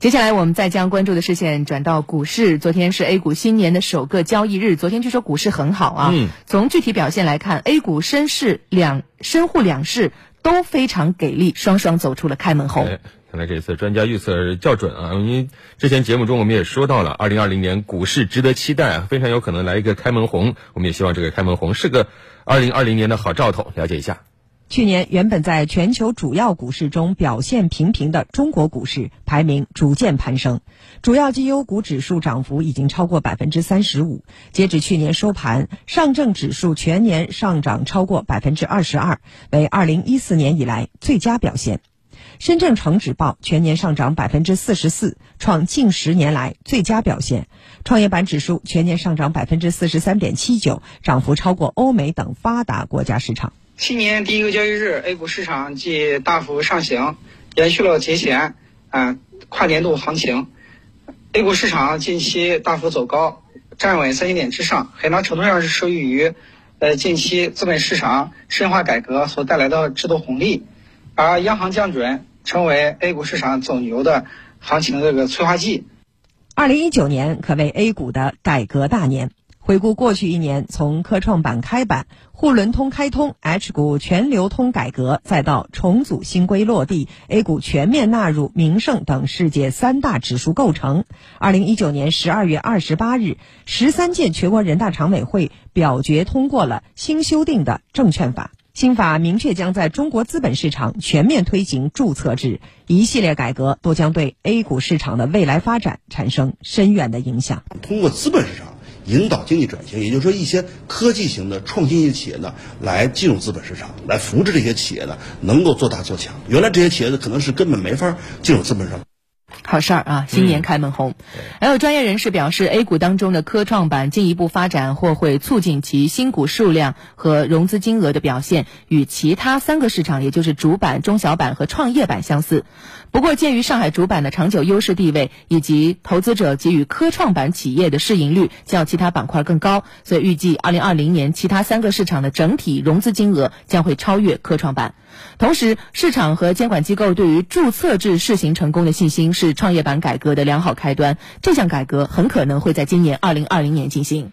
接下来，我们再将关注的视线转到股市。昨天是 A 股新年的首个交易日，昨天据说股市很好啊。嗯。从具体表现来看，A 股深市两深沪两市都非常给力，双双走出了开门红。看来这次专家预测较准啊！因为之前节目中我们也说到了，二零二零年股市值得期待啊，非常有可能来一个开门红。我们也希望这个开门红是个二零二零年的好兆头。了解一下。去年原本在全球主要股市中表现平平的中国股市排名逐渐攀升，主要绩优股指数涨幅已经超过百分之三十五。截止去年收盘，上证指数全年上涨超过百分之二十二，为二零一四年以来最佳表现。深证成指报全年上涨百分之四十四，创近十年来最佳表现。创业板指数全年上涨百分之四十三点七九，涨幅超过欧美等发达国家市场。新年第一个交易日，A 股市场即大幅上行，延续了节前啊跨年度行情。A 股市场近期大幅走高，站稳三千点之上，很大程度上是受益于呃近期资本市场深化改革所带来的制度红利，而央行降准成为 A 股市场走牛的行情这个催化剂。二零一九年可谓 A 股的改革大年。回顾过去一年，从科创板开板、沪伦通开通、H 股全流通改革，再到重组新规落地，A 股全面纳入名胜等世界三大指数构成。二零一九年十二月二十八日，十三届全国人大常委会表决通过了新修订的证券法。新法明确将在中国资本市场全面推行注册制，一系列改革都将对 A 股市场的未来发展产生深远的影响。通过资本市场。引导经济转型，也就是说，一些科技型的创新型企业呢，来进入资本市场，来扶持这些企业呢，能够做大做强。原来这些企业呢，可能是根本没法进入资本市场。好事儿啊！新年开门红。还有专业人士表示，A 股当中的科创板进一步发展或会促进其新股数量和融资金额的表现，与其他三个市场，也就是主板、中小板和创业板相似。不过，鉴于上海主板的长久优势地位以及投资者给予科创板企业的市盈率较其他板块更高，所以预计2020年其他三个市场的整体融资金额将会超越科创板。同时，市场和监管机构对于注册制试行成功的信心是创业板改革的良好开端。这项改革很可能会在今年二零二零年进行。